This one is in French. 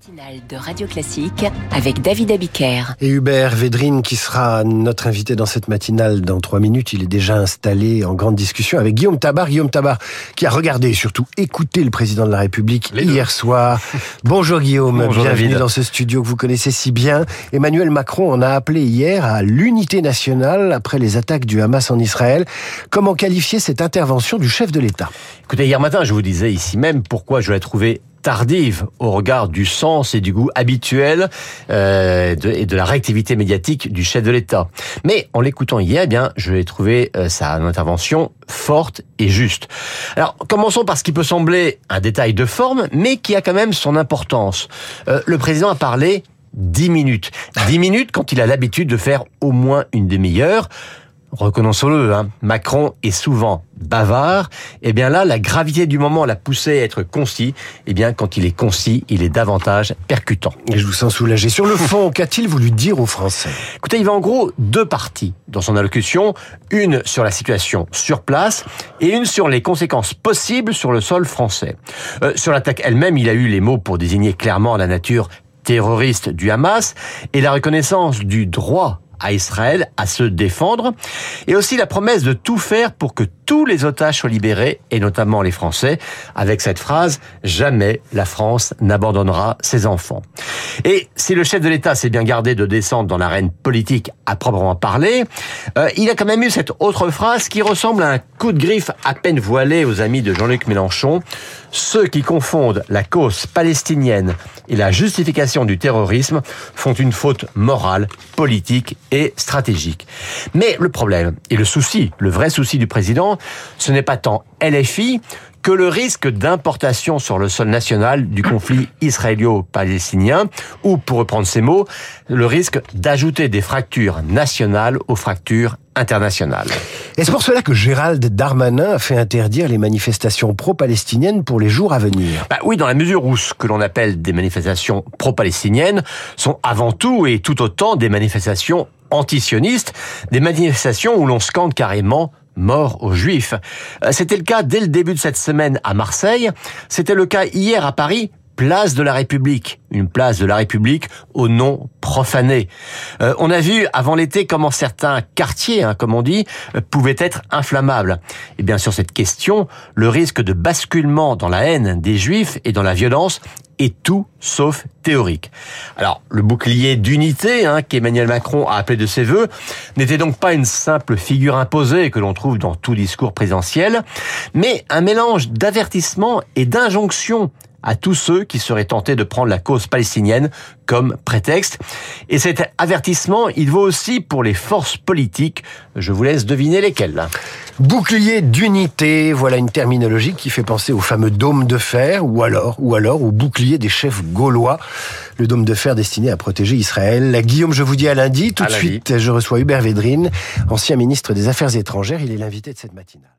matinale de Radio Classique avec David Abiker. Et Hubert Védrine qui sera notre invité dans cette matinale dans trois minutes. Il est déjà installé en grande discussion avec Guillaume Tabar. Guillaume Tabar qui a regardé et surtout écouté le président de la République hier soir. Bonjour Guillaume, Bonjour bienvenue David. dans ce studio que vous connaissez si bien. Emmanuel Macron en a appelé hier à l'unité nationale après les attaques du Hamas en Israël. Comment qualifier cette intervention du chef de l'État? Écoutez, hier matin, je vous disais ici même pourquoi je l'ai trouvé tardive au regard du sens et du goût habituel euh, de, et de la réactivité médiatique du chef de l'État. Mais en l'écoutant hier, eh bien, je l'ai trouvé euh, sa intervention forte et juste. Alors, commençons par ce qui peut sembler un détail de forme, mais qui a quand même son importance. Euh, le président a parlé 10 minutes. 10 minutes quand il a l'habitude de faire au moins une demi-heure. Reconnaissons-le, hein, Macron est souvent bavard. Et bien là, la gravité du moment l'a poussé à être concis. Et bien, quand il est concis, il est davantage percutant. Et je vous sens soulagé. Sur le fond, qu'a-t-il voulu dire aux Français? Écoutez, il va en gros deux parties dans son allocution. Une sur la situation sur place et une sur les conséquences possibles sur le sol français. Euh, sur l'attaque elle-même, il a eu les mots pour désigner clairement la nature terroriste du Hamas et la reconnaissance du droit à Israël à se défendre, et aussi la promesse de tout faire pour que tous les otages soient libérés, et notamment les Français, avec cette phrase « Jamais la France n'abandonnera ses enfants ». Et si le chef de l'État s'est bien gardé de descendre dans l'arène politique à proprement parler, euh, il a quand même eu cette autre phrase qui ressemble à un coup de griffe à peine voilé aux amis de Jean-Luc Mélenchon. Ceux qui confondent la cause palestinienne et la justification du terrorisme font une faute morale, politique et stratégique. Mais le problème et le souci, le vrai souci du président, ce n'est pas tant LFI que le risque d'importation sur le sol national du conflit israélo-palestinien, ou pour reprendre ces mots, le risque d'ajouter des fractures nationales aux fractures internationales. Et c'est pour cela que Gérald Darmanin a fait interdire les manifestations pro-palestiniennes pour les jours à venir. Bah oui, dans la mesure où ce que l'on appelle des manifestations pro-palestiniennes sont avant tout et tout autant des manifestations antisionistes, des manifestations où l'on scande carrément mort aux Juifs. Euh, C'était le cas dès le début de cette semaine à Marseille. C'était le cas hier à Paris. Place de la République, une place de la République au nom profané. Euh, on a vu avant l'été comment certains quartiers, hein, comme on dit, euh, pouvaient être inflammables. Et bien sur cette question, le risque de basculement dans la haine des Juifs et dans la violence est tout sauf théorique. Alors, le bouclier d'unité hein, qu'Emmanuel Macron a appelé de ses voeux n'était donc pas une simple figure imposée que l'on trouve dans tout discours présidentiel, mais un mélange d'avertissement et d'injonction à tous ceux qui seraient tentés de prendre la cause palestinienne comme prétexte. Et cet avertissement, il vaut aussi pour les forces politiques. Je vous laisse deviner lesquelles. Bouclier d'unité, voilà une terminologie qui fait penser au fameux dôme de fer, ou alors, ou alors au bouclier des chefs gaulois, le dôme de fer destiné à protéger Israël. Guillaume, je vous dis à lundi. Tout À de suite, je reçois Hubert Védrine, ancien ministre des Affaires étrangères. Il est l'invité de cette matinale.